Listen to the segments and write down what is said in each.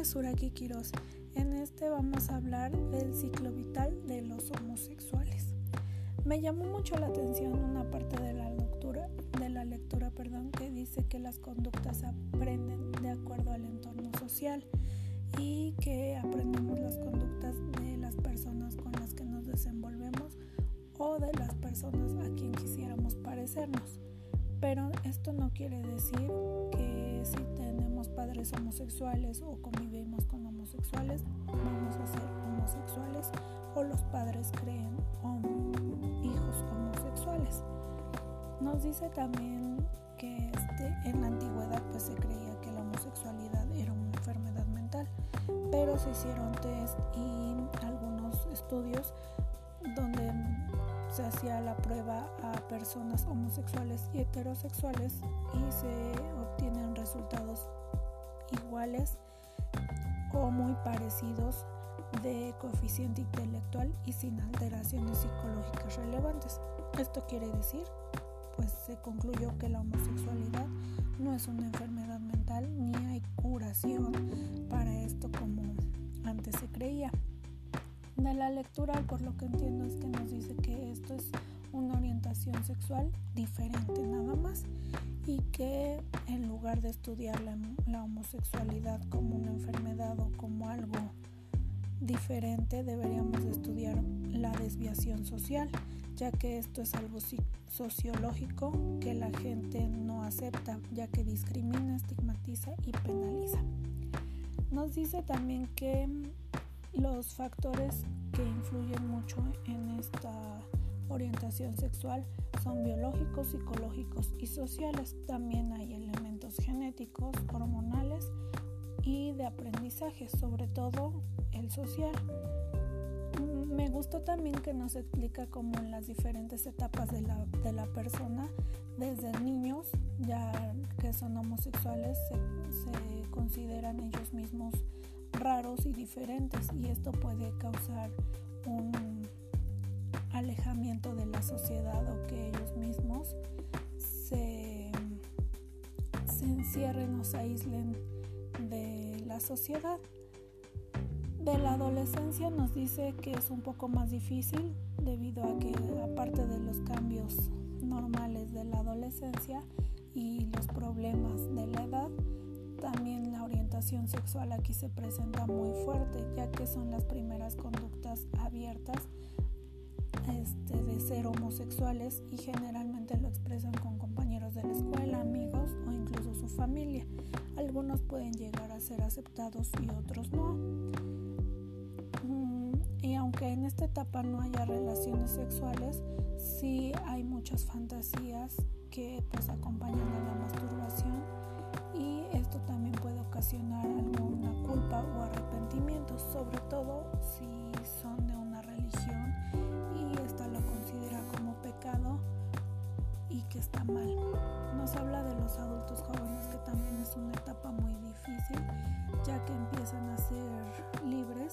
nombre es Suraki Quiroz. En este vamos a hablar del ciclo vital de los homosexuales. Me llamó mucho la atención una parte de la lectura, de la lectura perdón, que dice que las conductas aprenden de acuerdo al entorno social y que aprendemos las conductas de las personas con las que nos desenvolvemos o de las personas a quien quisiéramos parecernos. Pero esto no quiere decir que si tenemos homosexuales o convivimos con homosexuales, vamos a ser homosexuales o los padres creen hijos homosexuales. Nos dice también que este, en la antigüedad pues se creía que la homosexualidad era una enfermedad mental, pero se hicieron test y algunos estudios donde se hacía la prueba a personas homosexuales y heterosexuales y se obtienen resultados iguales o muy parecidos de coeficiente intelectual y sin alteraciones psicológicas relevantes. Esto quiere decir, pues se concluyó que la homosexualidad no es una enfermedad mental ni hay curación para esto como antes se creía. De la lectura, por lo que entiendo, es que nos dice que diferente nada más y que en lugar de estudiar la, homosexualidad como una enfermedad o como algo diferente, deberíamos estudiar la desviación social, ya que esto es algo sociológico que la gente no acepta, ya que discrimina, estigmatiza y penaliza. Nos dice también que los factores que influyen mucho en esta orientación sexual son biológicos, psicológicos y sociales. También hay elementos genéticos, hormonales y de aprendizaje, sobre todo el social. Me gustó también que nos explica cómo en las diferentes etapas de la, de la persona, desde niños, ya que son homosexuales, se, consideran ellos mismos raros y diferentes y esto puede causar un alejamiento de la sociedad se, se encierren o se aíslen de la sociedad. De la adolescencia nos dice que es un poco más difícil debido a que aparte de los cambios normales de la adolescencia y los problemas de la edad, también la orientación sexual aquí se presenta muy fuerte, ya que son las primeras conductas abiertas este, de ser homosexuales y generalmente lo expresan con compañeros de la escuela, amigos o incluso su familia. Algunos pueden llegar a ser aceptados y otros no. Mm, y aunque en esta etapa no haya relaciones sexuales, sí hay muchas fantasías que pues acompañan a la masturbación y esto también puede ocasionar alguna culpa o arrepentimiento, sobre todo que está mal. Nos habla de los adultos jóvenes que también es una etapa muy difícil ya que empiezan a ser libres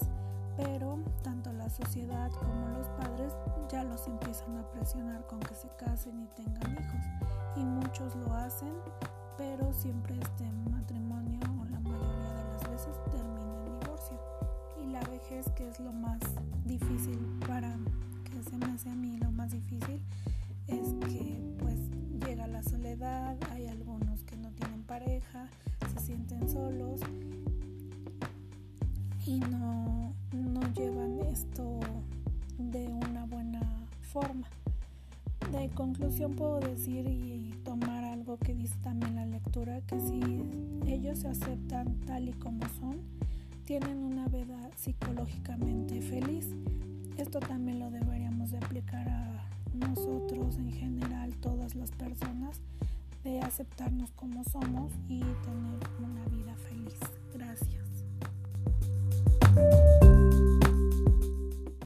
pero tanto la sociedad como los padres ya los empiezan a presionar con que se casen y tengan hijos y muchos lo hacen pero siempre este matrimonio o la mayoría de las veces termina en divorcio. Y la vejez, que es lo más difícil para que se me hace a mí lo más difícil, es que solos y no, no llevan esto de una buena forma. De conclusión puedo decir y tomar algo que dice también la lectura, que si ellos se aceptan tal y como son, tienen una vida psicológicamente feliz. Esto también lo deberíamos de aplicar a nosotros en general, todas las personas, de aceptarnos como somos y tener una vida feliz. Gracias.